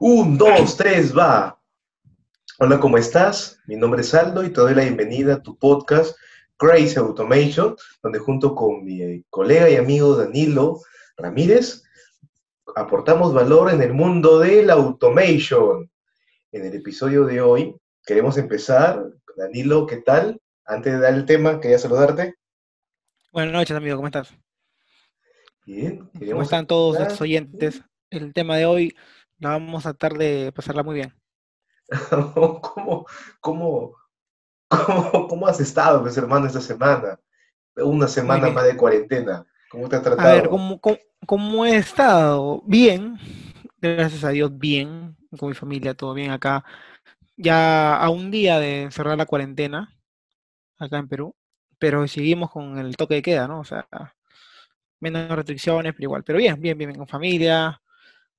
Un, dos, tres, va. Hola, ¿cómo estás? Mi nombre es Aldo y te doy la bienvenida a tu podcast Crazy Automation, donde junto con mi colega y amigo Danilo Ramírez aportamos valor en el mundo del automation. En el episodio de hoy queremos empezar. Danilo, ¿qué tal? Antes de dar el tema, quería saludarte. Buenas noches, amigo, ¿cómo estás? Bien. ¿Cómo están todos los oyentes? El tema de hoy la vamos a tratar de pasarla muy bien. ¿Cómo, cómo, cómo, has estado, mis hermanos, esta semana? Una semana más de cuarentena. ¿Cómo te has tratado? A ver, ¿cómo, cómo, he estado? Bien, gracias a Dios, bien, con mi familia, todo bien acá. Ya a un día de cerrar la cuarentena, acá en Perú, pero seguimos con el toque de queda, ¿no? O sea, menos restricciones, pero igual. Pero bien, bien, bien, con familia,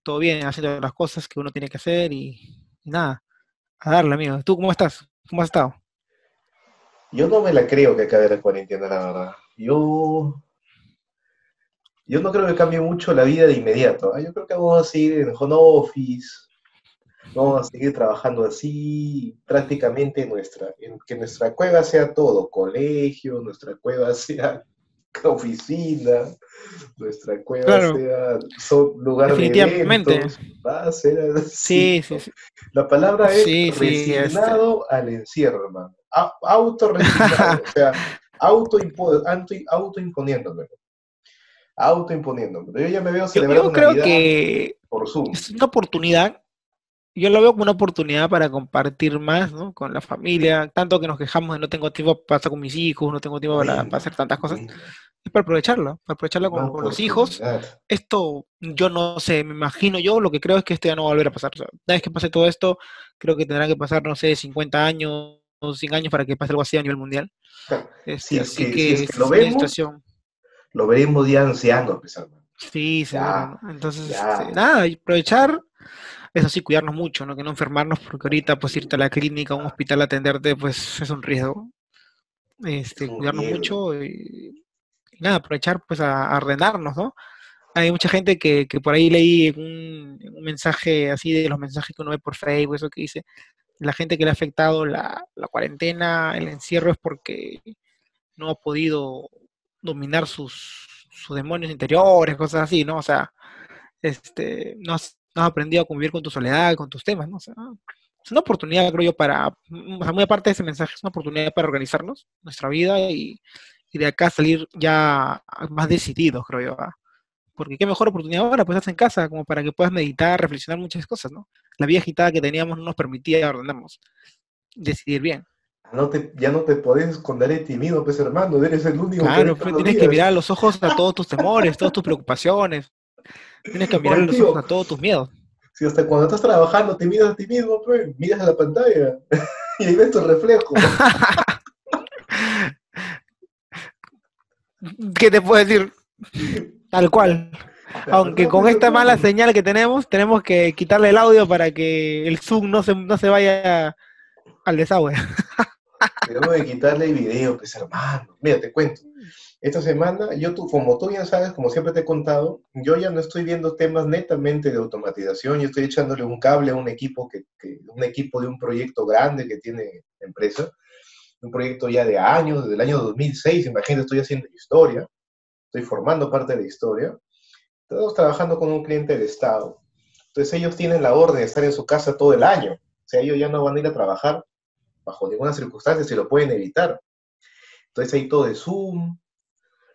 todo bien, haciendo las cosas que uno tiene que hacer y, nada, a darle, amigo. ¿Tú cómo estás? ¿Cómo has estado? Yo no me la creo que acabe la cuarentena, la verdad. Yo, yo no creo que cambie mucho la vida de inmediato. ¿ah? Yo creo que vamos a seguir en home office, vamos a seguir trabajando así, prácticamente nuestra, que nuestra cueva sea todo, colegio, nuestra cueva sea oficina, nuestra cueva sea lugar definitivamente. de va a ser así. Sí, sí, La palabra es resignado este. al encierro, hermano. Auto resignado, o sea, auto, auto imponiéndome. Auto imponiéndome. Yo ya me veo celebrando yo, creo que por Zoom. Es una oportunidad yo lo veo como una oportunidad para compartir más ¿no? con la familia, tanto que nos quejamos de no tengo tiempo para estar con mis hijos, no tengo tiempo para, hacer tantas cosas, es para aprovecharlo, para aprovecharlo con, los hijos. Esto, yo no sé, me imagino yo, lo que creo es que esto ya no va a volver a pasar. una vez que pase todo esto, creo que tendrán que pasar, no sé, 50 años o 100 años para que pase algo así a nivel mundial. Este, así que, lo vemos, lo veremos ya ancianos, empezar. Sí, sí. Entonces, este, nada, aprovechar eso sí, cuidarnos mucho, ¿no? Que no enfermarnos, porque ahorita pues irte a la clínica, a un hospital a atenderte, pues es un riesgo. Este, cuidarnos mucho y, nada, aprovechar pues a, ordenarnos, ¿no? Hay mucha gente que, que por ahí leí un, un, mensaje así de los mensajes que uno ve por Facebook, eso que dice, la gente que le ha afectado la, la cuarentena, el encierro es porque no ha podido dominar sus, sus demonios interiores, cosas así, ¿no? O sea, este, no, has aprendido a convivir con tu soledad, con tus temas, ¿no? O sea, es una oportunidad, creo yo, para, muy aparte de ese mensaje, es una oportunidad para organizarnos, nuestra vida y, de acá salir ya más decididos, creo yo. Porque qué mejor oportunidad ahora, pues estás en casa, como para que puedas meditar, reflexionar muchas cosas, ¿no? La vida agitada que teníamos no nos permitía ordenarnos, decidir bien. No te, ya no te podés esconder de ti mismo, pues hermano, eres el único. Claro, pues, tienes que mirar a los ojos a todos tus temores, todas tus preocupaciones, Tienes que mirar los ojos a todos tus miedos. Si hasta cuando estás trabajando te miras a ti mismo, pues, miras a la pantalla y ahí ves tu reflejo. ¿Qué te puedo decir? Tal cual. Aunque con esta mala señal que tenemos, tenemos que quitarle el audio para que el Zoom no se, no se vaya al desagüe. Tenemos que quitarle el video, pues hermano. Mira, te cuento. Esta semana, yo, tú, como tú ya sabes, como siempre te he contado, yo ya no estoy viendo temas netamente de automatización, yo estoy echándole un cable a un equipo, que, un equipo de un proyecto grande que tiene la empresa, un proyecto ya de años, desde el año 2006, imagínate, estoy haciendo historia, estoy formando parte de la historia, estamos trabajando con un cliente del Estado, entonces ellos tienen la orden de estar en su casa todo el año, o sea, ellos ya no van a ir a trabajar bajo ninguna circunstancia si lo pueden evitar. Entonces hay todo de Zoom,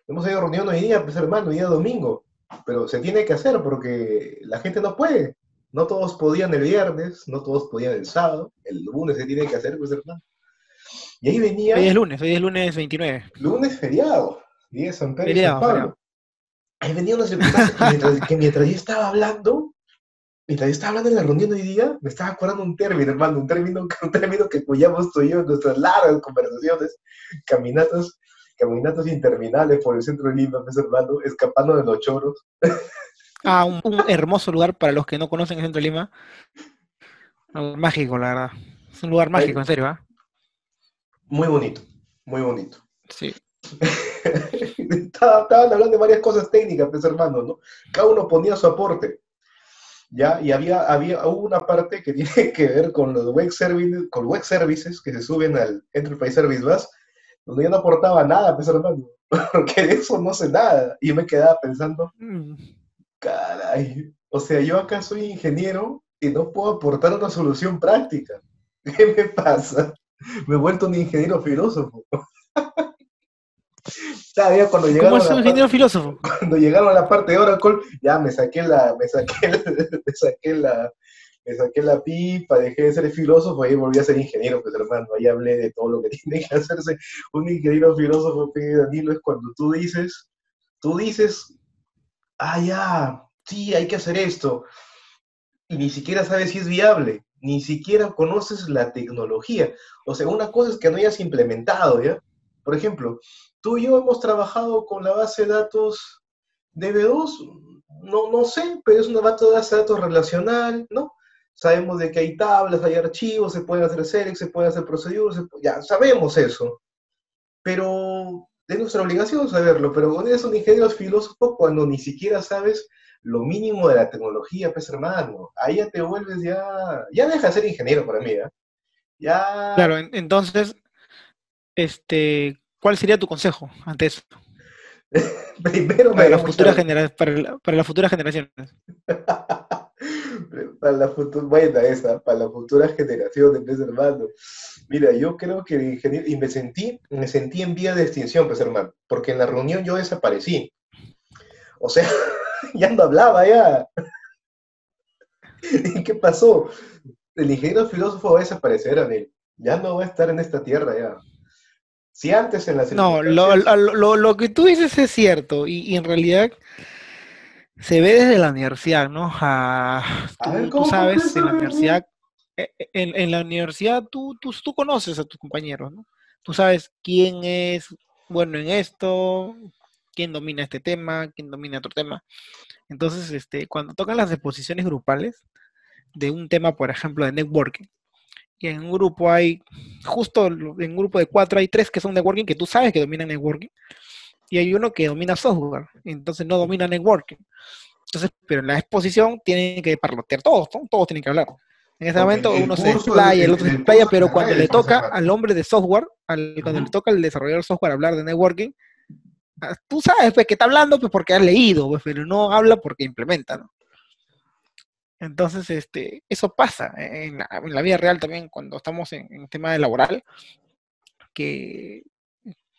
hemos ido reunión hoy día, pues hermano, hoy día domingo, pero se tiene que hacer porque la gente no puede. No todos podían el viernes, no todos podían el sábado, el lunes se tiene que hacer, pues hermano. Y ahí venía... Hoy es lunes, hoy es lunes 29. Lunes feriado, día de San Pedro y San Pablo. Ahí venía una circunstancia que mientras, que mientras yo estaba hablando, mientras yo estaba hablando en la reunión hoy día, me estaba acordando un término, hermano, un término, un término que cuidamos tú y yo en nuestras largas conversaciones, caminatas, caminatas interminables por el centro de Lima, pues, hermano, escapando de los choros. Ah, un, hermoso lugar para los que no conocen el centro de Lima. Mágico, la verdad. Es un lugar mágico, en serio, ¿ah? Muy bonito, muy bonito. Sí. Estaban hablando de varias cosas técnicas, pues hermano, ¿no? Cada uno ponía su aporte. ¿ya? Y había, había una parte que tiene que ver con los web services, con web services que se suben al Enterprise Service Bus, donde yo no aportaba nada, pues hermano, porque de eso no sé nada. Y me quedaba pensando, mm. caray, o sea, yo acá soy ingeniero y no puedo aportar una solución práctica. ¿Qué me pasa? Me he vuelto un ingeniero filósofo. cuando llegaron ¿Cómo es un ingeniero filósofo? Cuando llegaron a la parte de Oracle, ya me saqué la, me saqué la, me saqué la, me saqué la pipa, dejé de ser filósofo y volví a ser ingeniero, pues hermano, ahí hablé de todo lo que tiene que hacerse un ingeniero filósofo, Danilo, es cuando tú dices, tú dices, ah, ya, sí, hay que hacer esto, y ni siquiera sabes si es viable, ni siquiera conoces la tecnología. O sea, una cosa es que no hayas implementado, ¿ya? Por ejemplo, tú y yo hemos trabajado con la base de datos DB2, no, no sé, pero es una base de datos relacional, ¿no? Sabemos de que hay tablas, hay archivos, se pueden hacer series, se pueden hacer proceduras, ya sabemos eso. Pero es nuestra obligación saberlo, pero eres un ingeniero filósofo cuando ni siquiera sabes lo mínimo de la tecnología, pues hermano, ahí ya te vuelves ya, ya deja de ser ingeniero para mí, ¿eh? Ya... Claro, entonces, este, ¿cuál sería tu consejo ante eso? Primero para, las futuras para, para, las futuras generaciones. para la buena esa, para las futuras generaciones, pues hermano. Mira, yo creo que ingeniero, y me sentí, me sentí en vía de extinción, pues hermano, porque en la reunión yo desaparecí. O sea, ya no hablaba ya. ¿Y qué pasó? El ingeniero filósofo va a desaparecer, Anel. Ya no va a estar en esta tierra ya. Si antes en la No, lo, que tú dices es cierto, y, en realidad se ve desde la universidad, ¿no? tú, sabes, en la universidad, e, e, en, la universidad tú, tú, tú conoces a tus compañeros, ¿no? Tú sabes quién es bueno en esto, quién domina este tema, quién domina otro tema. Entonces, este, cuando tocan las exposiciones grupales de un tema, por ejemplo, de networking, y en un grupo hay, justo en un grupo de cuatro hay tres que son networking, que tú sabes que dominan networking, y hay uno que domina software, entonces no domina networking. Entonces, pero en la exposición tienen que parlotear todos, todos tienen que hablar. En ese momento uno se explaya, el, otro se explaya, pero cuando le toca al hombre de software, al, cuando le toca al desarrollador de software hablar de networking, Ah, tú sabes pues, que está hablando pues, porque ha leído, pues, pero no habla porque implementa, ¿no? Entonces, este, eso pasa en la, vida real también cuando estamos en, el tema de laboral, que,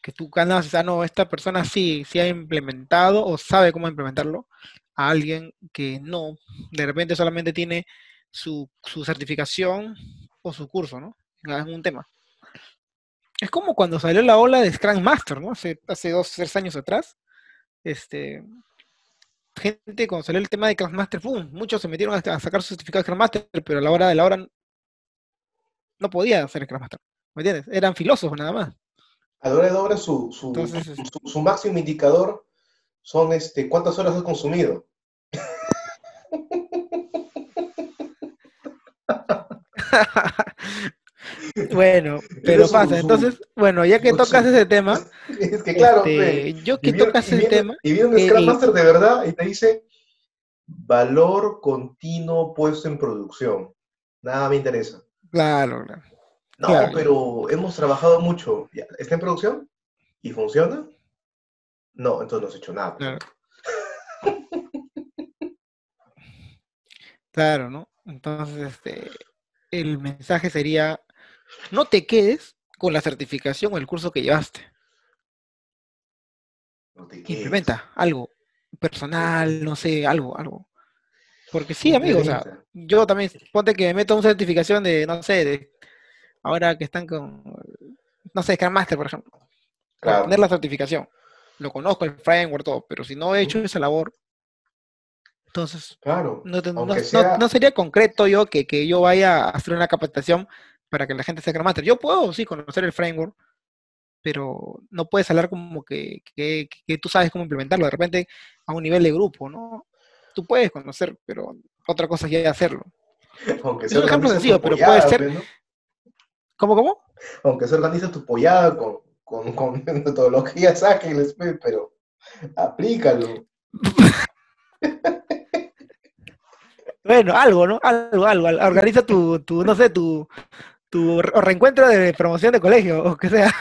que tú ganas, ah, no, esta persona sí, sí ha implementado o sabe cómo implementarlo, a alguien que no, de repente solamente tiene su, su certificación o su curso, ¿no? En un tema. Es como cuando salió la ola de Scrum Master, ¿no? Hace, hace dos, tres años atrás. Este, gente, cuando salió el tema de Scrum Master, ¡pum! muchos se metieron a, sacar su certificado de Scrum Master, pero a la hora de la hora no podía hacer Scrum Master. ¿Me entiendes? Eran filósofos nada más. Hora de hora su, su, su, máximo indicador son este, cuántas horas has consumido. Bueno, pero pasa. Entonces, bueno, ya que tocas ese tema. Es que claro, este, yo que tocas ese tema. Y viene un Scrum Master de verdad y te dice valor continuo puesto en producción. Nada me interesa. Claro, claro. No, pero hemos trabajado mucho. ¿Está en producción? ¿Y funciona? No, entonces no has hecho nada. Claro. claro, ¿no? Entonces, este, el mensaje sería no te quedes con la certificación o el curso que llevaste. Implementa algo personal, no sé, algo, algo. Porque sí, amigo, o sea, yo también, ponte que me meto una certificación de, no sé, de, ahora que están con, no sé, Scrum Master, por ejemplo. Para tener la certificación. Lo conozco, el framework, todo, pero si no he hecho esa labor, entonces, claro, no, no, sería concreto yo que, que, yo vaya a hacer una capacitación para que la gente sea Master. Yo puedo, sí, conocer el framework, pero no puedes hablar como que, que, tú sabes cómo implementarlo de repente a un nivel de grupo, ¿no? Tú puedes conocer, pero otra cosa es ya hacerlo. Aunque es un ejemplo sencillo, pero puede ser... ¿Cómo, cómo? Aunque se organiza tu pollada con, con, con metodologías ágiles, pero aplícalo. Bueno, algo, ¿no? Algo, algo. Organiza tu, tu no sé, tu, tu reencuentro de promoción de colegio, o que sea.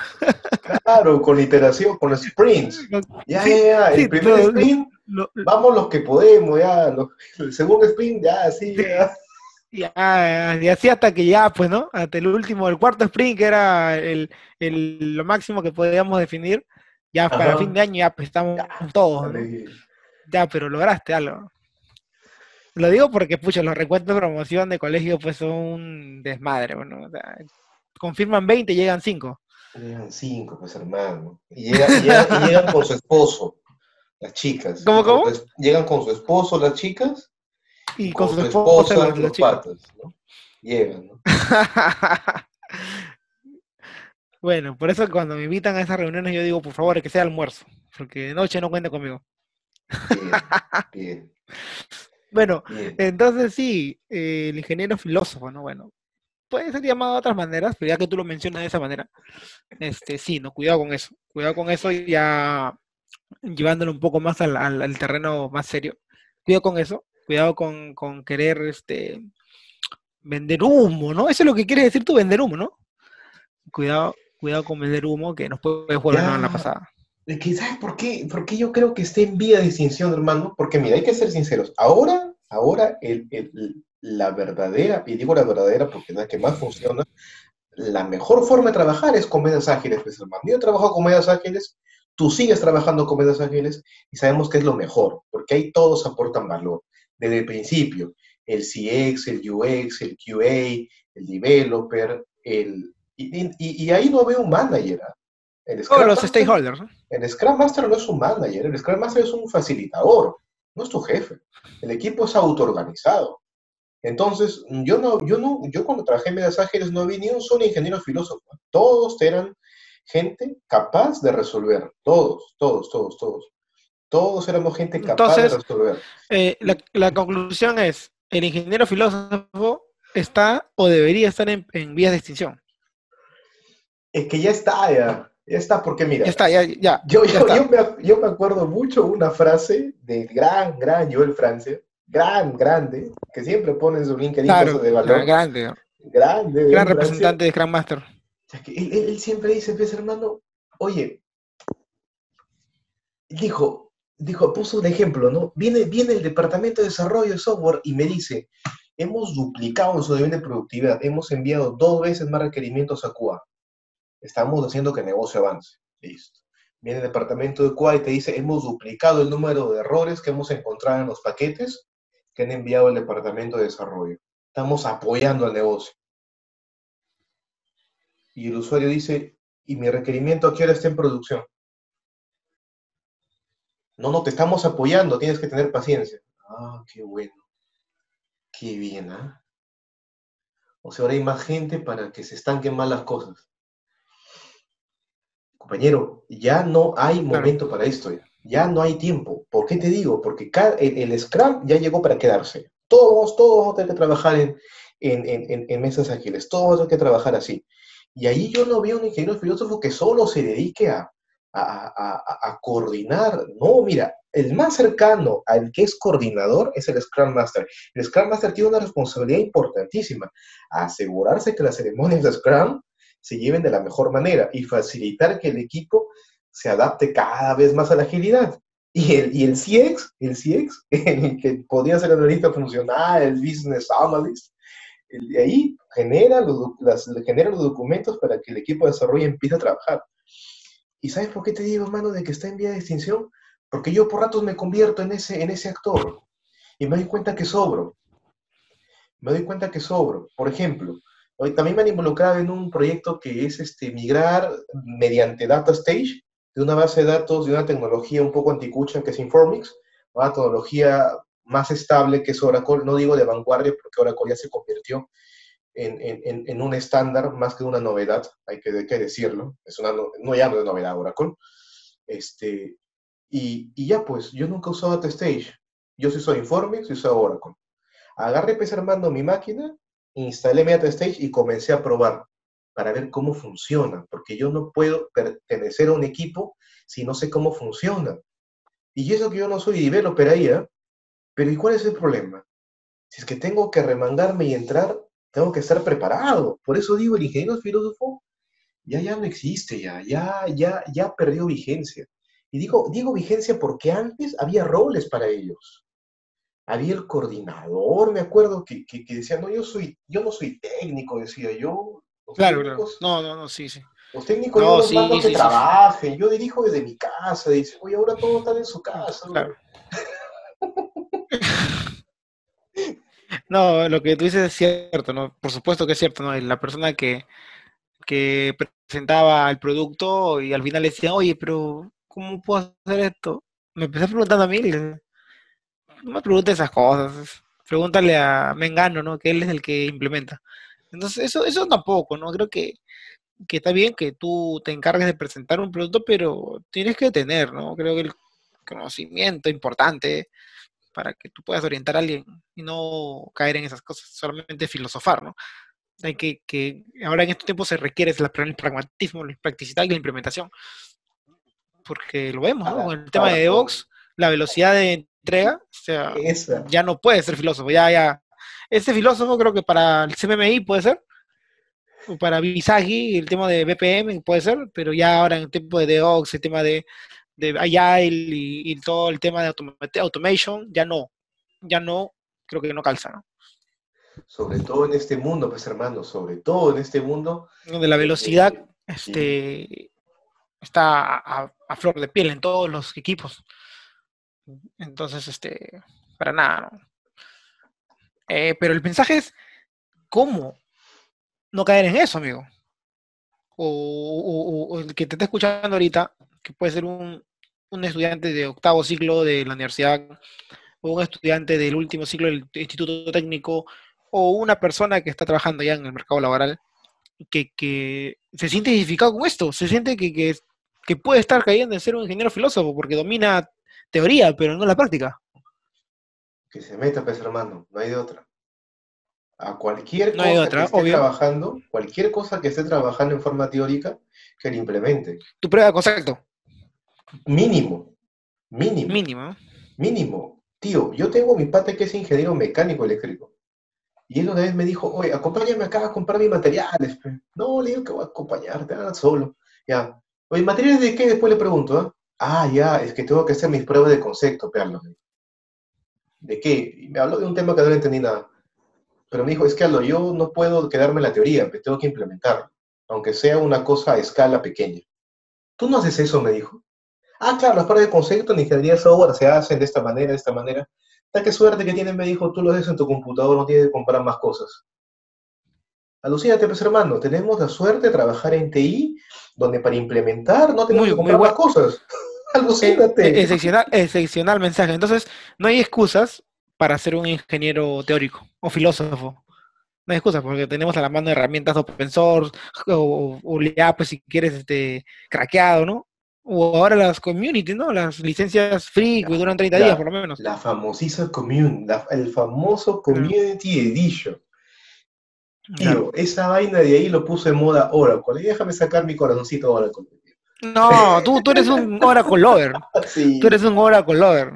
Claro, con iteración, con sprints. Ya, ya, ya. El primer sprint, vamos los que podemos, ya. el segundo sprint, ya, sí, ya. Ya, y así hasta que ya, pues, ¿no? Hasta el último, el cuarto sprint, que era el, el lo máximo que podíamos definir, ya para fin de año ya pues estamos todos, ¿no? Ya, pero lograste algo. Lo digo porque, pucha, los recuentos de promoción de colegio pues son un desmadre, bueno, o sea, confirman 20 y llegan 5. Llegan 5, pues hermano. Y llegan, con su esposo, las chicas. ¿Cómo, cómo? Llegan con su esposo las chicas. Y con, su, esposa, los patas, ¿no? Llegan, ¿no? bueno, por eso cuando me invitan a esas reuniones yo digo, por favor, que sea almuerzo, porque de noche no cuenta conmigo. Bien, bien. Bueno, entonces sí, eh, el ingeniero filósofo, ¿no? Bueno, puede ser llamado de otras maneras, pero ya que tú lo mencionas de esa manera, este, sí, no, cuidado con eso, cuidado con eso y ya llevándolo un poco más al, terreno más serio, cuidado con eso, cuidado con, querer, este, vender humo, ¿no? Eso es lo que quiere decir tú, vender humo, ¿no? Cuidado, cuidado con vender humo, que nos puede jugar en la pasada. ¿Sabes por qué? Porque yo creo que está en vía de distinción, hermano. Porque mira, hay que ser sinceros. Ahora, ahora el, la verdadera, y digo la verdadera porque es la que más funciona, la mejor forma de trabajar es con medias ágiles, pues, hermano. Yo trabajo con medias ágiles, tú sigues trabajando con medias ágiles y sabemos que es lo mejor, porque ahí todos aportan valor. Desde el principio, el CX, el UX, el QA, el developer, el... Y, y ahí no veo un manager. ¿ah? El Scrum los stakeholders. El Scrum Master no es un manager, el Scrum Master es un facilitador, no es tu jefe. El equipo es autoorganizado. Entonces, yo no, yo no, yo cuando trabajé en medias ágiles no vi ni un solo ingeniero filósofo. Todos eran gente capaz de resolver. Todos, todos, todos, todos. Todos éramos gente capaz de resolver. Eh, la, conclusión es, el ingeniero filósofo está o debería estar en, en vías de extinción. Es que ya está, ya. Ya está, porque mira. Ya está, ya, ya. Yo, yo, me, yo, me, acuerdo mucho una frase del gran, gran Joel Francia, gran, grande, que siempre pone en su LinkedIn claro, de valor. Grande. Grande. Gran representante de Scrum Master. él, él, siempre dice, pues hermano, oye, dijo, dijo, puso un ejemplo, ¿no? Viene, viene el departamento de desarrollo de software y me dice, hemos duplicado nuestro nivel de productividad, hemos enviado dos veces más requerimientos a Cuba estamos haciendo que el negocio avance. Listo. Viene el departamento de QA y te dice, hemos duplicado el número de errores que hemos encontrado en los paquetes que han enviado el departamento de desarrollo. Estamos apoyando al negocio. Y el usuario dice, ¿y mi requerimiento a qué hora está en producción? No, no, te estamos apoyando, tienes que tener paciencia. Ah, qué bueno. Qué bien, ¿ah? O sea, ahora hay más gente para que se estanquen mal las cosas compañero, ya no hay momento para esto, ya. no hay tiempo. ¿Por qué te digo? Porque el, Scrum ya llegó para quedarse. Todos, todos vamos a tener que trabajar en, en, mesas ágiles, todos vamos a tener que trabajar así. Y ahí yo no veo un ingeniero filósofo que solo se dedique a, a, coordinar. No, mira, el más cercano al que es coordinador es el Scrum Master. El Scrum Master tiene una responsabilidad importantísima, asegurarse que las ceremonias de Scrum se lleven de la mejor manera y facilitar que el equipo se adapte cada vez más a la agilidad. Y el, y el CX, el CX, el que podría ser analista funcional, el business analyst, de ahí genera los, genera los documentos para que el equipo de desarrollo empiece a trabajar. ¿Y sabes por qué te digo, hermano, de que está en vía de extinción? Porque yo por ratos me convierto en ese, en ese actor y me doy cuenta que sobro. Me doy cuenta que sobro. Por ejemplo, Hoy también me han involucrado en un proyecto que es este, migrar mediante Data Stage de una base de datos de una tecnología un poco anticucha que es Informix una tecnología más estable que es Oracle, no digo de vanguardia porque Oracle ya se convirtió en, en, en un estándar más que una novedad, hay que, que decirlo, es una, no ya no es novedad Oracle. Este, y, y, ya pues, yo nunca he usado yo sí soy Informix y uso Oracle. Agarré pues armando mi máquina instalé MetaStage y comencé a probar para ver cómo funciona, porque yo no puedo pertenecer a un equipo si no sé cómo funciona. Y eso que yo no soy developer ahí, ¿eh? pero ¿y cuál es el problema? Si es que tengo que remangarme y entrar, tengo que estar preparado. Por eso digo, el ingeniero filósofo ya, ya no existe, ya, ya, ya, ya perdió vigencia. Y digo, digo vigencia porque antes había roles para ellos. Había el coordinador, me acuerdo, que, que, decía, no, yo, soy, yo no soy técnico, decía yo. claro, claro. No, no, no, sí, sí. Los técnicos no, yo los que trabajen, yo dirijo desde mi casa, dice, oye, ahora todos están en su casa. Claro. No, lo que tú dices es cierto, ¿no? Por supuesto que es cierto, ¿no? La persona que, que presentaba el producto y al final le decía, oye, pero ¿cómo puedo hacer esto? Me empecé preguntando a mí, no me preguntes esas cosas, pregúntale a Mengano, ¿no? Que él es el que implementa. Entonces, eso, eso tampoco, ¿no? Creo que, que está bien que tú te encargues de presentar un producto, pero tienes que tener, ¿no? Creo que el conocimiento importante para que tú puedas orientar a alguien y no caer en esas cosas, solamente filosofar, ¿no? Hay que, que ahora en estos tiempos se requiere el pragmatismo, la practicidad y la implementación. Porque lo vemos, ¿no? Con el tema de DevOps, la velocidad de entrega, o sea, ya no puede ser filósofo, ya, ya. Ese filósofo creo que para el CMMI puede ser, o para Visagi, el tema de BPM puede ser, pero ya ahora en el tiempo de DevOps, el tema de, de Agile y, todo el tema de automation, ya no, ya no, creo que no calza, ¿no? Sobre todo en este mundo, pues hermano, sobre todo en este mundo. Donde la velocidad este, está a, flor de piel en todos los equipos. Entonces, este, para nada, ¿no? Eh, pero el mensaje es, ¿cómo no caer en eso, amigo? O, el que te está escuchando ahorita, que puede ser un, un estudiante de octavo ciclo de la universidad, o un estudiante del último ciclo del instituto técnico, o una persona que está trabajando ya en el mercado laboral, que, que se siente identificado con esto, se siente que, que, que puede estar cayendo en ser un ingeniero filósofo, porque domina teoría, pero no la práctica. Que se meta, pues hermano, no hay de otra. A cualquier cosa que esté trabajando, cualquier cosa que esté trabajando en forma teórica, que la implemente. Tu prueba de concepto. Mínimo. Mínimo. Mínimo. Mínimo. Tío, yo tengo mi pata que es ingeniero mecánico eléctrico. Y él una vez me dijo, oye, acompáñame acá a comprar mis materiales. No, le digo que voy a acompañarte, nada solo. Ya. Oye, ¿materiales de qué? Después le pregunto, ¿ah? Ah, ya, es que tengo que hacer mis pruebas de concepto, Carlos. ¿De qué? Y me habló de un tema que no le entendí nada. Pero me dijo, es que Aldo, yo no puedo quedarme en la teoría, me tengo que implementar, aunque sea una cosa a escala pequeña. ¿Tú no haces eso? me dijo. Ah, claro, las pruebas de concepto en ingeniería de software se hacen de esta manera, de esta manera. ¿Ta qué suerte que tienen, me dijo, tú lo haces en tu computador, no tienes que comprar más cosas. Alucínate, pues hermano, tenemos la suerte de trabajar en TI, donde para implementar no tenemos que comprar más cosas. Alucínate. E-, excepcional, excepcional mensaje. Entonces, no hay excusas para ser un ingeniero teórico o filósofo. No hay excusas, porque tenemos a la mano herramientas open source, o, o, pues si quieres, este, craqueado, ¿no? O ahora las community, ¿no? Las licencias free que duran 30 días por lo menos. La famosísima community, el famoso Community Edition. Tío, esa vaina de ahí lo puse en moda Oracle. Y déjame sacar mi corazoncito Oracle. No, tú, tú eres un Oracle lover. Sí. Tú eres un Oracle lover.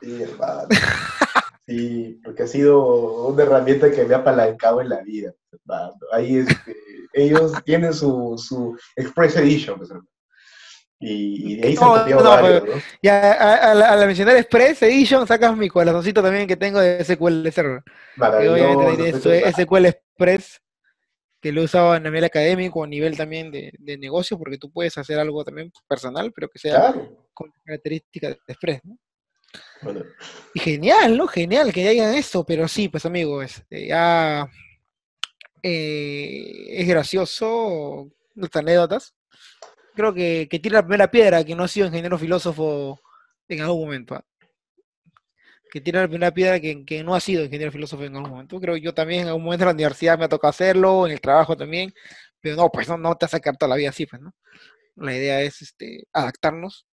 Sí, hermano. Sí, porque ha sido una herramienta que me ha apalancado en la vida. Ahí es, ellos tienen su, su Express Edition, pues, y, de ahí se han copiado varios, ¿no? Ya, a, la, mencionar Express Edition sacas mi corazoncito también que tengo de SQL Server. Maravilloso. SQL Express que lo he usado a nivel académico, a nivel también de, de, negocio, porque tú puedes hacer algo también personal, pero que sea con características de Express, ¿no? Y genial, ¿no? Genial que hagan esto, pero sí, pues amigo, este, ya eh, es gracioso nuestras anécdotas. Creo que, que tiene la primera piedra que no ha sido ingeniero filósofo en algún momento. ¿ah? Que tiene la primera piedra que, que, no ha sido ingeniero filósofo en algún momento. Creo yo también en algún momento en la universidad me ha tocado hacerlo, en el trabajo también, pero no, pues no, no te vas a sacar toda la vida así, pues, ¿no? La idea es este, adaptarnos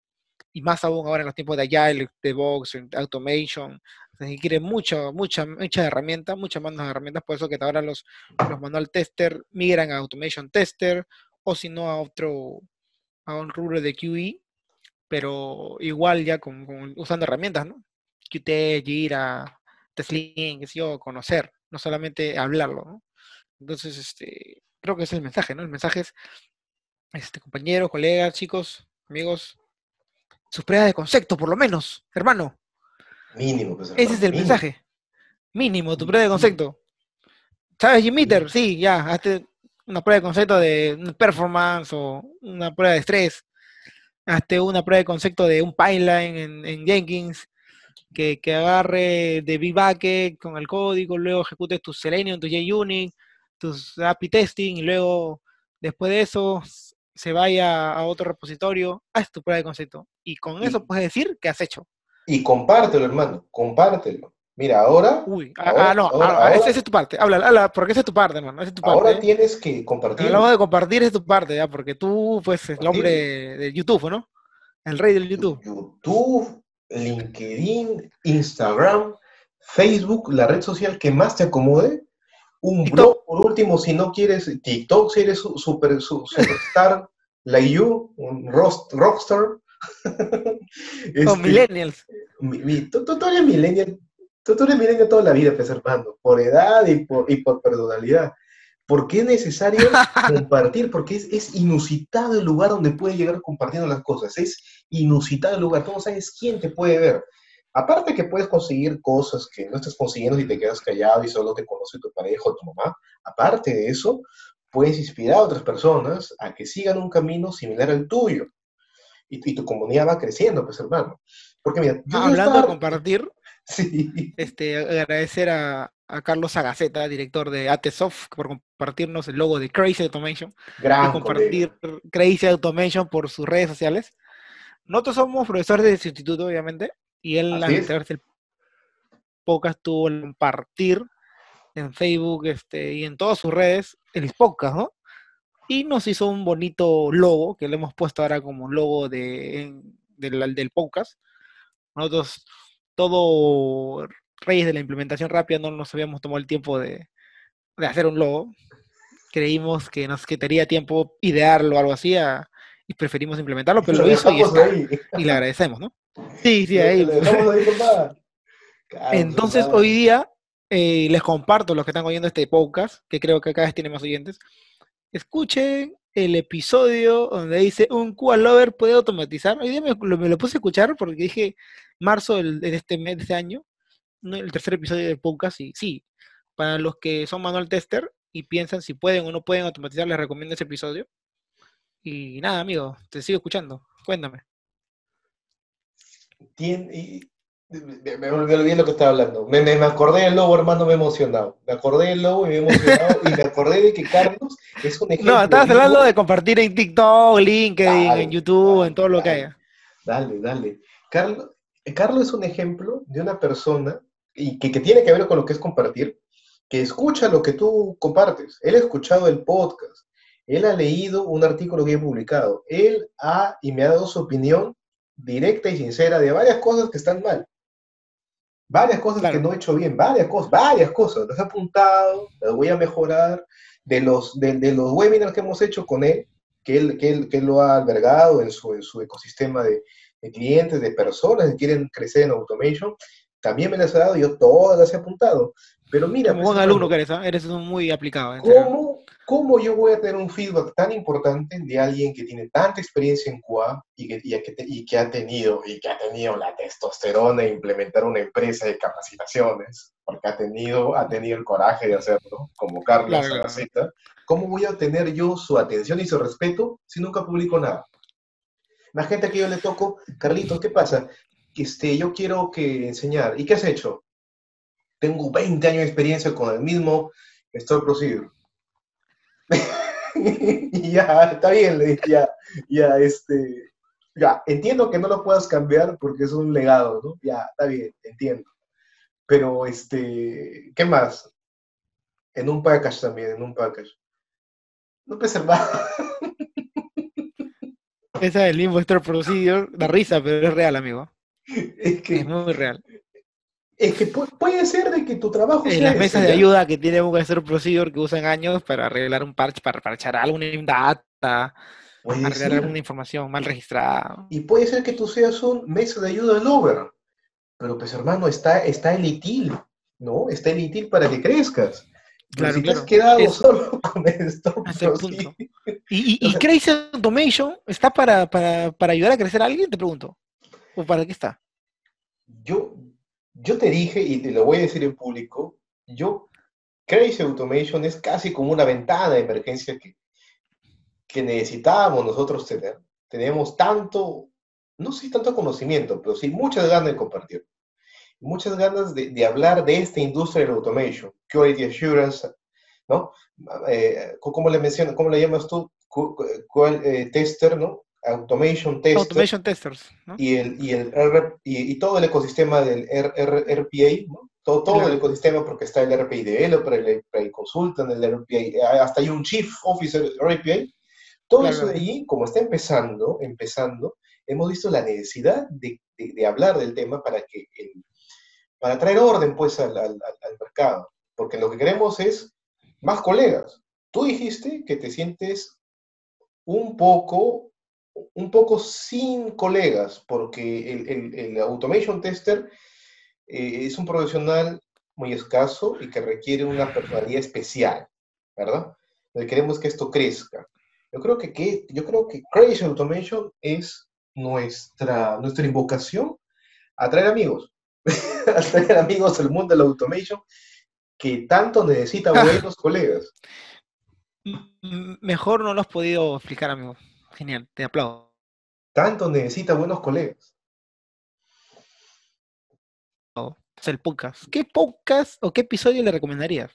y más aún ahora en los tiempos de Agile, de Vox, Automation, se requiere mucha, mucha, mucha herramienta, muchas más herramientas, por eso que ahora los, los manual tester migran a Automation Tester, o si no a otro, a un rubro de QE, pero igual ya con, usando herramientas, ¿no? Qt, Jira, test link, yo, conocer, no solamente hablarlo, ¿no? Entonces, este, creo que ese es el mensaje, ¿no? El mensaje es, este, compañeros, colegas, chicos, amigos, sus pruebas de concepto, por lo menos, hermano. Mínimo, pues, Ese es el mensaje. Mínimo, tu prueba de concepto. ¿Sabes, Jimiter? Sí, ya, hazte una prueba de concepto de performance o una prueba de estrés. Hazte una prueba de concepto de un pipeline en, Jenkins que, agarre de Big con el código, luego ejecutes tu Selenium, tu JUnit, tus API testing y luego después de eso se vaya a otro repositorio, haz tu prueba de concepto. Y con eso puedes decir que has hecho. Y compártelo, hermano, compártelo. Mira, ahora. Uy, ah, ah no, ahora, esa, es tu parte. Habla, habla, porque esa es tu parte, hermano. es tu parte. Ahora tienes que compartir. Hablamos de compartir, es tu parte, ya, porque tú, pues, el hombre de YouTube, ¿no? El rey del YouTube. YouTube, LinkedIn, Instagram, Facebook, la red social que más te acomode. Un blog, por último, si no quieres, TikTok, si eres super, superstar, like you, un rockstar. este, millennials. tú, eres millennial Tú, eres millennial toda la vida, pues, hermano, por edad y por, y por personalidad. Porque es necesario compartir, porque es, es, inusitado el lugar donde puedes llegar compartiendo las cosas. Es inusitado el lugar. Tú no sabes quién te puede ver. Aparte que puedes conseguir cosas que no estás consiguiendo si te quedas callado y solo te conoce tu pareja o tu mamá. Aparte de eso, puedes inspirar a otras personas a que sigan un camino similar al tuyo. Y, tu comunidad va creciendo, pues hermano. Porque mira, hablando de compartir, Sí. Este, agradecer a, Carlos Agaceta, director de ATSoft, por compartirnos el logo de Crazy Automation. Gran y compartir Crazy Automation por sus redes sociales. Nosotros somos profesores de instituto, obviamente, y él, al integrarse el podcast, tuvo que compartir en Facebook este, y en todas sus redes el podcast, ¿no? Y nos hizo un bonito logo, que le hemos puesto ahora como logo de, del, del podcast. Nosotros todo reyes de la implementación rápida, no nos habíamos tomado el tiempo de, hacer un logo. Creímos que nos quitaría tiempo idearlo o algo así y preferimos implementarlo, pero lo, hizo y, y le agradecemos, ¿no? Sí, sí, ahí. Entonces, hoy día eh, les comparto los que están oyendo este podcast, que creo que cada vez tiene más oyentes. Escuchen el episodio donde dice un QA Lover puede automatizar. Hoy día me, lo, puse a escuchar porque dije marzo de este mes, de este año, el tercer episodio del podcast, y sí, para los que son manual tester y piensan si pueden o no pueden automatizar, les recomiendo ese episodio. Y nada, amigo, te sigo escuchando. Cuéntame. Tiene, me, olvidé lo que estaba hablando. Me, me, acordé del lobo, hermano, me he emocionado. Me acordé del lobo y me he emocionado. y me acordé de que Carlos es un ejemplo. No, estabas hablando de compartir en TikTok, LinkedIn, en YouTube, en todo lo que haya. Dale, dale. Carlos, Carlos es un ejemplo de una persona y que, que tiene que ver con lo que es compartir, que escucha lo que tú compartes. Él ha escuchado el podcast. Él ha leído un artículo que he publicado. Él ha y me ha dado su opinión directa y sincera de varias cosas que están mal. Varias cosas que no he hecho bien, varias cosas, varias cosas. Las he apuntado, las voy a mejorar. De los, de, los webinars que hemos hecho con él, que él, que él, que lo ha albergado en su, en su ecosistema de, de, clientes, de personas que quieren crecer en automation, también me las ha dado, yo todas las he apuntado. Pero mira. Como buen alumno que eres, ¿eh? eres muy aplicado. ¿Cómo, ¿Cómo yo voy a tener un feedback tan importante de alguien que tiene tanta experiencia en QA y que, y que, ha tenido y que ha tenido la testosterona de implementar una empresa de capacitaciones, porque ha tenido, ha tenido el coraje de hacerlo, como Carlos claro, ¿Cómo voy a tener yo su atención y su respeto si nunca publico nada? La gente que yo le toco, Carlitos, ¿qué pasa? Este, yo quiero que enseñar. ¿Y qué has hecho? Tengo 20 años de experiencia con el mismo Store Procedure y ya, está bien, le dije, ya, ya, este, ya, entiendo que no lo puedas cambiar porque es un legado, ¿no? Ya, está bien, entiendo. Pero, este, ¿qué más? En un package también, en un package. No ser más. Esa del Limbo Store Procedure da risa, pero es real, amigo. Es que es muy real. Es que puede ser de que tu trabajo en las mesas de ayuda que tiene un hacer procedure que usan años para arreglar un parche, para parchar alguna data, arreglar alguna información mal registrada. Y puede ser que tú seas un mesa de ayuda lover. Pero pues hermano, está, está el ITIL, ¿no? Está en ITIL para que crezcas. Claro, si te has quedado solo con esto, ¿Y, y, Crazy Automation está para, para, para, ayudar a crecer a alguien? Te pregunto. ¿O para qué está? Yo, yo te dije, y te lo voy a decir en público, yo, Crazy Automation es casi como una ventana de emergencia que, que necesitábamos nosotros tener. Teníamos tanto, no sé tanto conocimiento, pero sí muchas ganas de compartir muchas ganas de, hablar de esta industria del automation, quality assurance, ¿no? Eh, ¿Cómo le mencionas, cómo le llamas tú? Eh, tester, ¿no? Automation tester. Automation testers, ¿no? Y, el, y, el y, todo el ecosistema del RPA, ¿no? Todo, todo el ecosistema, porque está el RPA developer, el RPA consultant, el RPA, hasta hay un chief officer RPA. Todo eso de allí, como está empezando, empezando, hemos visto la necesidad de, de, de hablar del tema para que el, para traer orden pues al, al, mercado, porque lo que queremos es más colegas. Tú dijiste que te sientes un poco, un poco sin colegas, porque el, el, automation tester eh, es un profesional muy escaso y que requiere una personalidad especial, ¿verdad? queremos que esto crezca. Yo creo que, que, yo creo que Crazy Automation es nuestra, nuestra invocación a traer amigos a tener amigos del mundo de la automation que tanto necesita buenos colegas. Mejor no lo has podido explicar, amigo. Genial, te aplaudo. Tanto necesita buenos colegas. Es el podcast. ¿Qué podcast o qué episodio le recomendarías?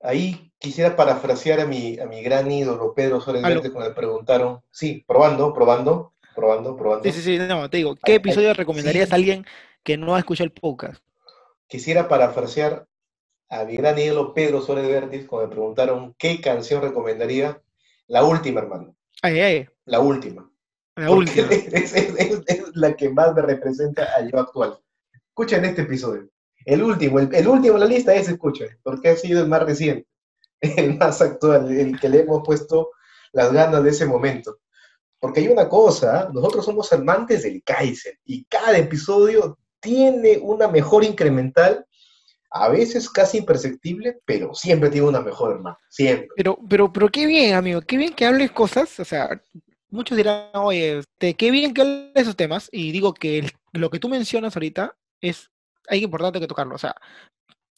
Ahí quisiera parafrasear a mi, a mi gran ídolo Pedro Soler cuando le preguntaron, sí, probando, probando, probando, probando. Sí, sí, sí, no, te digo, ¿qué episodio recomendarías a alguien que no ha escuchado el podcast? Quisiera parafrasear a mi gran ídolo Pedro Suárez Vértiz cuando me preguntaron qué canción recomendaría. La última, hermano. Ay, ay. La última. La última. Es, la que más me representa a yo actual. Escuchen este episodio. El último, el, último en la lista es escuchen, porque ha sido el más reciente, el más actual, el que le hemos puesto las ganas de ese momento. Porque hay una cosa, nosotros somos amantes del Kaizen y cada episodio tiene una mejor incremental, a veces casi imperceptible, pero siempre tiene una mejor, hermano, siempre. Pero, pero, pero qué bien, amigo, qué bien que hables cosas, o sea, muchos dirán, oye, este, qué bien que hables esos temas, y digo que lo que tú mencionas ahorita es, hay importante que tocarlo, o sea,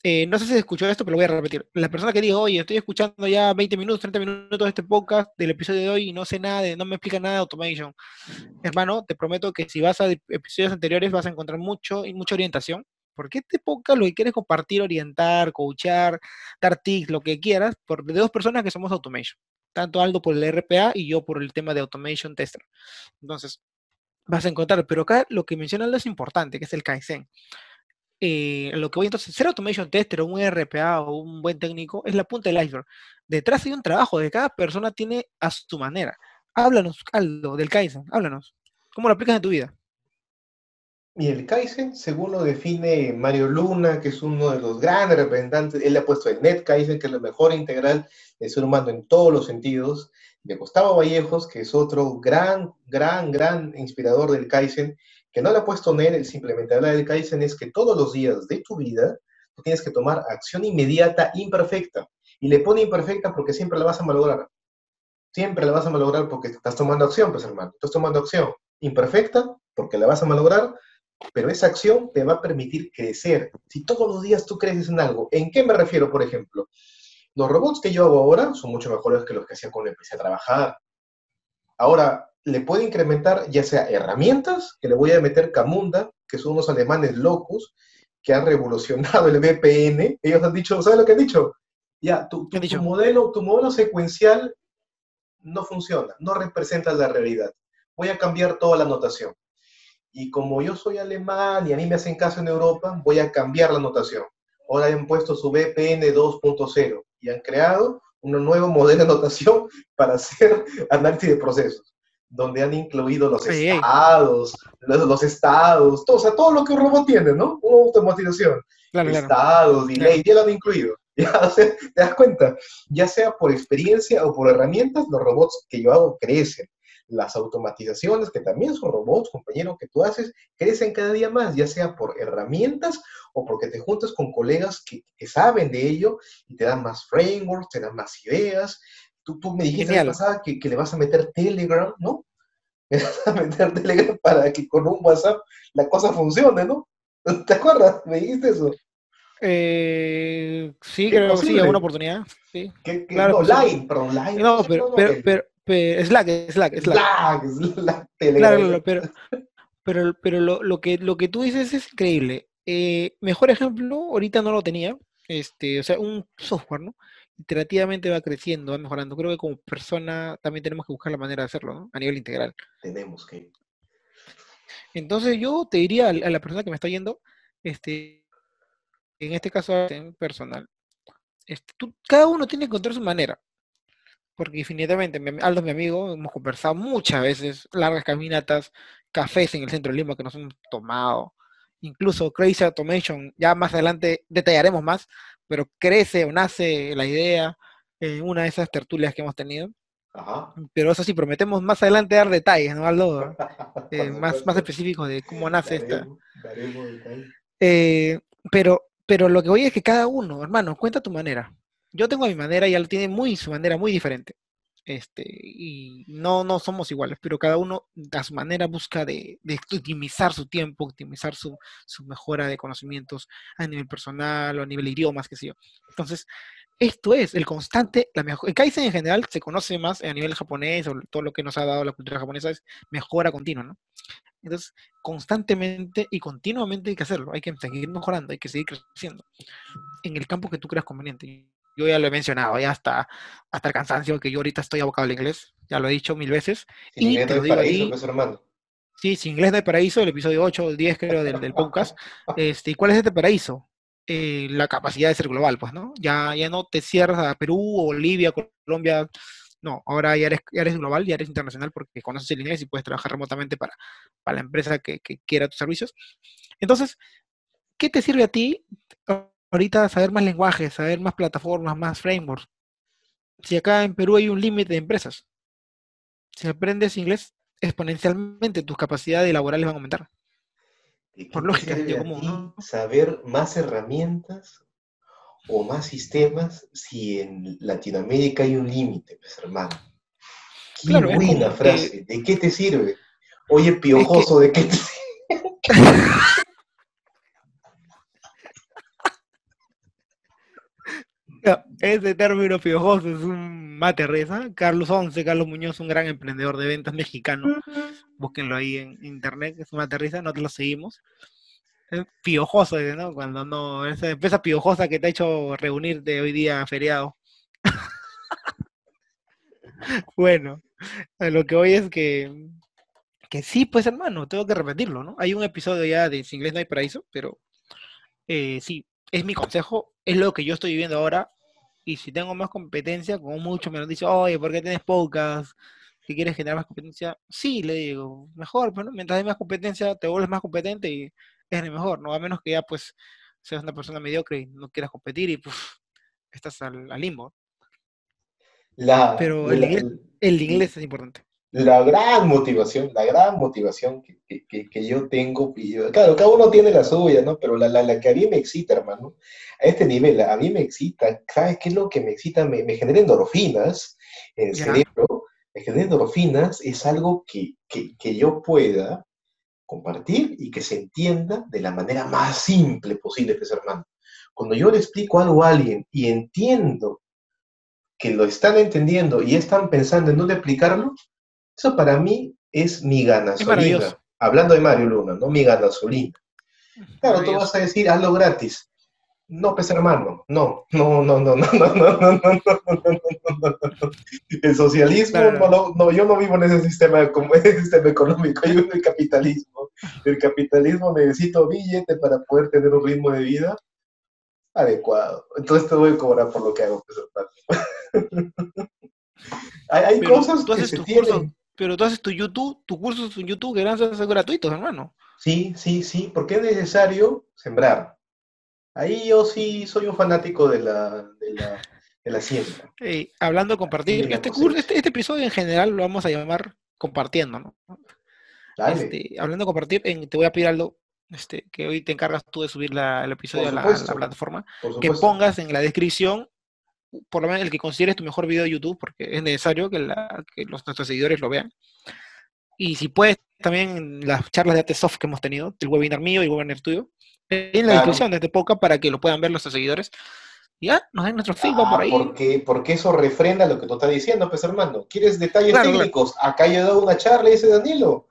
eh, no sé si escuchó esto, pero lo voy a repetir. La persona que dijo, oye, estoy escuchando ya 20 minutos, 30 minutos de este podcast, del episodio de hoy, y no sé nada, de, no me explica nada de automation. Hermano, te prometo que si vas a episodios anteriores vas a encontrar mucho y mucha orientación, porque este podcast lo que quieres compartir, orientar, coachar, dar tips, lo que quieras, por, de dos personas que somos automation. Tanto Aldo por el RPA y yo por el tema de automation tester. Entonces, vas a encontrar, pero acá lo que menciona Aldo es importante, que es el Kaizen. Eh, lo que voy entonces, ser automation tester o un RPA o un buen técnico es la punta del iceberg. Detrás hay un trabajo de cada persona tiene a su manera. Háblanos, Aldo, del Kaizen, háblanos. ¿Cómo lo aplicas en tu vida? Y el Kaizen, según lo define Mario Luna, que es uno de los grandes representantes, él le ha puesto el Net Kaizen, que es la mejor integral del ser humano en todos los sentidos, de Gustavo Vallejos, que es otro gran, gran, gran inspirador del Kaizen, que no le ha puesto en él, simplemente habla del Kaizen, es que todos los días de tu vida tú tienes que tomar acción inmediata imperfecta. Y le pone imperfecta porque siempre la vas a malograr. Siempre la vas a malograr porque estás tomando acción, pues hermano. Estás tomando acción imperfecta porque la vas a malograr, pero esa acción te va a permitir crecer. Si todos los días tú creces en algo, ¿en qué me refiero, por ejemplo? Los robots que yo hago ahora son mucho mejores que los que hacía cuando empecé a trabajar. Ahora, le puede incrementar ya sea herramientas, que le voy a meter Camunda, que son unos alemanes locos que han revolucionado el VPN. Ellos han dicho, ¿sabes lo que han dicho? Ya, tu, modelo, tu modelo secuencial no funciona, no representa la realidad. Voy a cambiar toda la notación. Y como yo soy alemán y a mí me hacen caso en Europa, voy a cambiar la notación. Ahora han puesto su VPN 2.0 y han creado un nuevo modelo de notación para hacer análisis de procesos donde han incluido los estados, los, estados, todo, o sea, todo lo que un robot tiene, ¿no? Una automatización. estados, delay, ya lo han incluido. Ya, ¿Te das cuenta? Ya sea por experiencia o por herramientas, los robots que yo hago crecen. Las automatizaciones, que también son robots, compañero, que tú haces, crecen cada día más, ya sea por herramientas o porque te juntas con colegas que, saben de ello y te dan más frameworks, te dan más ideas. Tú, tú me dijiste la pasada que, que le vas a meter Telegram, ¿no? Me vas a meter Telegram para que con un WhatsApp la cosa funcione, ¿no? ¿Te acuerdas? ¿Me dijiste eso? Eh, sí, creo que sí, alguna oportunidad. Sí. claro, no, Line, pero Line. No, pero, pero, pero, Slack, Slack, Slack. Slack, Claro, pero, pero, pero lo, lo, que, lo que tú dices es increíble. Eh, mejor ejemplo, ahorita no lo tenía. Este, o sea, un software, ¿no? Iterativamente va creciendo, va mejorando. Creo que como persona también tenemos que buscar la manera de hacerlo, ¿no? A nivel integral. Tenemos que. Entonces yo te diría a la persona que me está yendo, este, en este caso personal, este, cada uno tiene que encontrar su manera. Porque definitivamente, Aldo es mi amigo, hemos conversado muchas veces, largas caminatas, cafés en el centro de Lima que nos hemos tomado, incluso Crazy Automation, ya más adelante detallaremos más, pero crece o nace la idea en una de esas tertulias que hemos tenido. Pero eso sí, prometemos más adelante dar detalles, ¿no, Aldo? Eh, más, más específicos de cómo nace esta. Eh, pero pero lo que voy es que cada uno, hermano, cuenta tu manera. Yo tengo mi manera y él tiene muy su manera muy diferente. Este, y no, no somos iguales, pero cada uno a su manera busca de, optimizar su tiempo, optimizar su, mejora de conocimientos a nivel personal o a nivel de idiomas, qué sé. Entonces, esto es el constante, la mejor. El Kaizen en general se conoce más a nivel japonés, o todo lo que nos ha dado la cultura japonesa es mejora continua, ¿no? Entonces, constantemente y continuamente hay que hacerlo, hay que seguir mejorando, hay que seguir creciendo en el campo que tú creas conveniente. Yo ya lo he mencionado, ya hasta, hasta el cansancio, que yo ahorita estoy abocado al inglés, ya lo he dicho mil veces. Sin y paraíso, pues, hermano. Sí, sin inglés hay paraíso, el episodio 8 o 10 creo del, del podcast. Este, ¿Y cuál es este paraíso? Eh, la capacidad de ser global, pues, ¿no? Ya, ya no te cierras a Perú, Bolivia, Colombia, no, ahora ya eres, ya eres global, ya eres internacional porque conoces el inglés y puedes trabajar remotamente para, para la empresa que, quiera tus servicios. Entonces, ¿qué te sirve a ti ahorita saber más lenguajes, saber más plataformas, más frameworks? Si acá en Perú hay un límite de empresas. Si aprendes inglés, exponencialmente tus capacidades laborales van a aumentar. Por lógica, saber más herramientas o más sistemas si en Latinoamérica hay un límite, pues hermano. Qué buena frase. ¿De qué te sirve? Oye, piojoso, ¿de qué te sirve? Ese término piojoso es un mate reza. Carlos Once, Carlos Muñoz, un gran emprendedor de ventas mexicano. Búsquenlo ahí en internet, es un mate risa, nosotros lo seguimos piojoso, ¿no? Cuando no, esa empresa piojosa que te ha hecho reunir de hoy día feriado. bueno, lo que hoy es que, que sí, pues hermano, tengo que repetirlo, ¿no? Hay un episodio ya de Sin Inglés No hay Paraíso, pero eh, sí, es mi consejo, es lo que yo estoy viviendo ahora, y si tengo más competencia, como mucho me lo dice, oye, ¿por qué tienes pocas? ¿Que quieres generar más competencia? Sí, le digo, mejor, pero mientras hay más competencia, te vuelves más competente y es mejor, ¿no? A menos que ya pues seas una persona mediocre y no quieras competir y pues estás al, limbo. Pero el, inglés, es importante. La gran motivación, la gran motivación que, yo tengo, claro, cada uno tiene la suya, ¿no? Pero la, la, que a mí me excita, hermano, a este nivel, a mí me excita, ¿sabes qué es lo que me excita? Me, me genera endorfinas en el cerebro, me genera endorfinas, es algo que, que yo pueda compartir y que se entienda de la manera más simple posible, pues hermano. Cuando yo le explico algo a alguien y entiendo que lo están entendiendo y están pensando en dónde aplicarlo, eso para mí es mi gasolina. Hablando de Mario Luna, ¿no? Mi gasolina. Claro, tú vas a decir, hazlo gratis. No, pues hermano, no, no, no, no, no, no, no, no, no, no, El socialismo, no, no, yo no vivo en ese sistema, como ese sistema económico, yo vivo en el capitalismo. El capitalismo necesito billete para poder tener un ritmo de vida adecuado. Entonces te voy a cobrar por lo que hago, pues hay, hay cosas que se tienen. Pero tú haces tu YouTube, tu curso en YouTube que van a ser gratuitos, hermano. Sí, sí, sí, porque es necesario sembrar Ahí yo sí soy un fanático de la, de la, de la siembra. hablando de compartir, este, curso, este, este, episodio en general lo vamos a llamar compartiendo, ¿no? Este, hablando de compartir, te voy a pedir algo, este, que hoy te encargas tú de subir el episodio a la, plataforma, que pongas en la descripción, por lo menos el que consideres tu mejor video de YouTube, porque es necesario que, los, nuestros seguidores lo vean. Y si puedes, también las charlas de ATSoft que hemos tenido, el webinar mío y el webinar tuyo, en la descripción de este podcast para que lo puedan ver nuestros seguidores. Ya, nos den nuestro feedback por ah, ahí. Porque, porque eso refrenda lo que tú estás diciendo, pues hermano. ¿Quieres detalles técnicos? Acá yo he dado una charla, dice Danilo.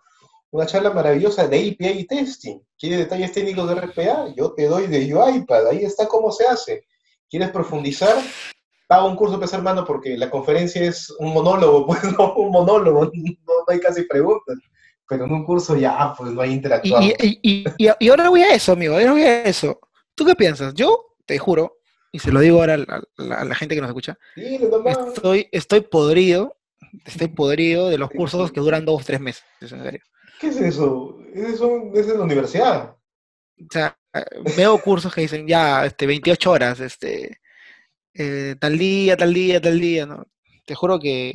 Una charla maravillosa de API testing. ¿Quieres detalles técnicos de RPA? Yo te doy de UiPad. Ahí está cómo se hace. ¿Quieres profundizar? Paga un curso, pues hermano, porque la conferencia es un monólogo, pues no, un monólogo, no, hay casi preguntas pero en un curso ya, pues no hay interactuado. Y, y, ahora voy a eso, amigo, ahora voy a eso. ¿Tú qué piensas? Yo, te juro, y se lo digo ahora a la, gente que nos escucha, estoy, estoy podrido, estoy podrido de los cursos que duran dos o tres meses, en serio. ¿Qué es eso? ¿Es, es en la universidad? O sea, veo cursos que dicen ya, este, 28 horas, este, eh, tal día, tal día, tal día, ¿no? Te juro que,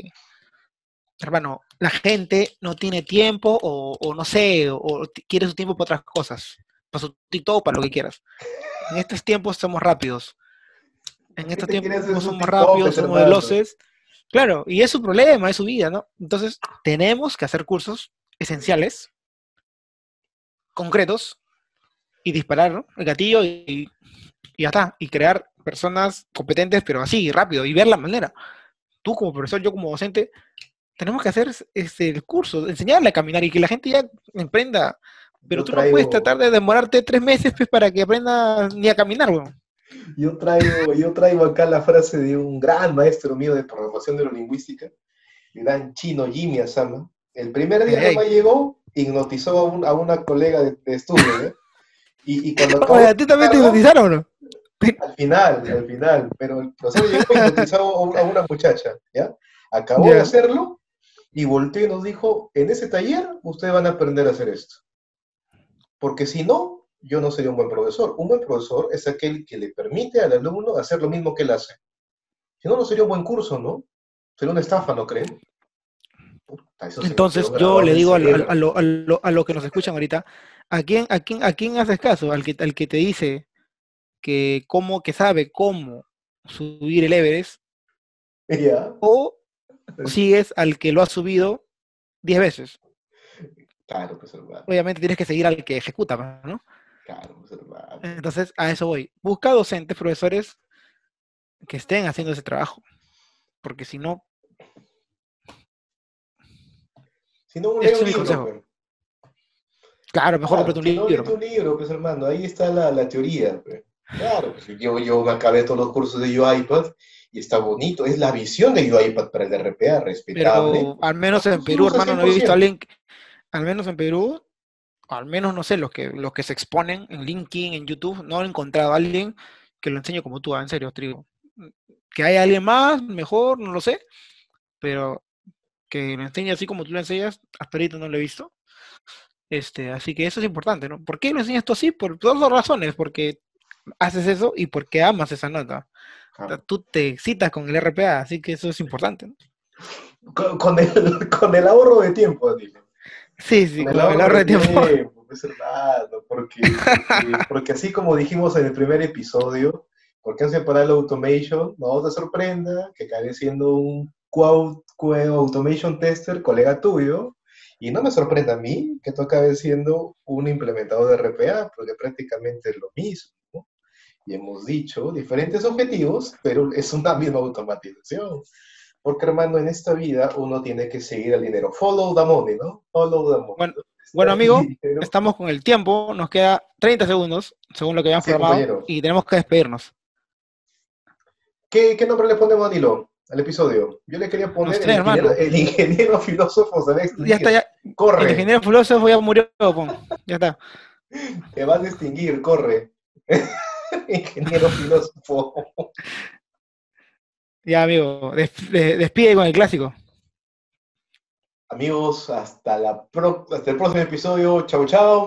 hermano, la gente no tiene tiempo o, no sé, o, quiere su tiempo para otras cosas, para su TikTok, para lo que quieras. En estos tiempos somos rápidos en estos tiempos no somos rápidos, somos veloces. Claro, y es su problema, es su vida, ¿no? Entonces, tenemos que hacer cursos esenciales, concretos, y disparar el gatillo y, ya está. Y crear personas competentes, pero así, rápido, y ver la manera. Tú como profesor, yo como docente, tenemos que hacer este, el curso, enseñarle a caminar y que la gente ya emprenda. Pero tú no puedes tratar de demorarte tres meses pues, para que aprenda ni a caminar, weón. Yo traigo, yo traigo acá la frase de un gran maestro mío de programación neurolingüística, el gran chino Jimmy Asama. El primer día que me llegó, hipnotizó a, una colega de, estudio, ¿eh? Y, y cuando ¿a ti también te hipnotizaron o no? Al final, al final, pero el llegó y hipnotizó a una muchacha, ¿ya? Acabó de hacerlo y volteó y nos dijo, en ese taller ustedes van a aprender a hacer esto. Porque si no, yo no sería un buen profesor. Un buen profesor es aquel que le permite al alumno hacer lo mismo que él hace. Si no, no sería un buen curso, ¿no? Sería una estafa, ¿no creen? Entonces yo le digo a, lo, que nos escuchan ahorita, ¿a quién, a quién, a quién haces caso? ¿Al que, al que te dice que, cómo, que sabe cómo subir el Everest? ¿O sigues al que lo ha subido 10 veces? Claro, pues, Obviamente tienes que seguir al que ejecuta, ¿no? Pues, Entonces, a eso voy. Busca docentes, profesores que estén haciendo ese trabajo. Porque si no. Si no, un libro. Claro, mejor claro, un libro. No un libro, pues hermano, ahí está la, la teoría. Pues. Claro, pues, yo, yo me acabé todos los cursos de UiPath y está bonito. Es la visión de UiPath para el RPA, respetable. Pero al menos en Perú, hermano, no he visto a alguien, al menos en Perú, al menos no sé, los que, los que se exponen en LinkedIn, en YouTube, no he encontrado a alguien que lo enseñe como tú, ah, en serio, trigo. Que haya alguien más, mejor, no lo sé, pero que lo enseñe así como tú lo enseñas, hasta ahorita no lo he visto. Este, así que eso es importante, ¿no? ¿Por qué lo enseñas tú así? Por dos razones, porque haces eso y porque amas esa nota. tú te citas con el RPA, así que eso es importante. ¿no? Con, el, con el ahorro de tiempo, digo. Sí, sí, con el ahorro de tiempo. Pues, hermano, porque, porque, así como dijimos en el primer episodio, ¿por qué hace para el automation? No te sorprenda que acabe siendo un quote, automation tester, colega tuyo, y no me sorprenda a mí que tú acabes siendo un implementador de RPA, porque prácticamente es lo mismo. Y hemos dicho diferentes objetivos, pero es una misma automatización. Porque, hermano, en esta vida uno tiene que seguir el dinero. Follow the money, ¿no? Follow the money. Bueno, amigo, estamos con el tiempo. Nos queda 30 segundos, según lo que habíamos programado, y tenemos que despedirnos. ¿Qué, ¿Qué, nombre le ponemos a Nilo al episodio? Yo le quería poner el, ingeniero, filósofo Ya está, ya. Corre. El ingeniero filósofo ya murió, ya está. Te vas a distinguir, corre. ingeniero filósofo. Ya, amigo, despide con el clásico. Amigos, hasta, la hasta el próximo episodio. Chau, chau.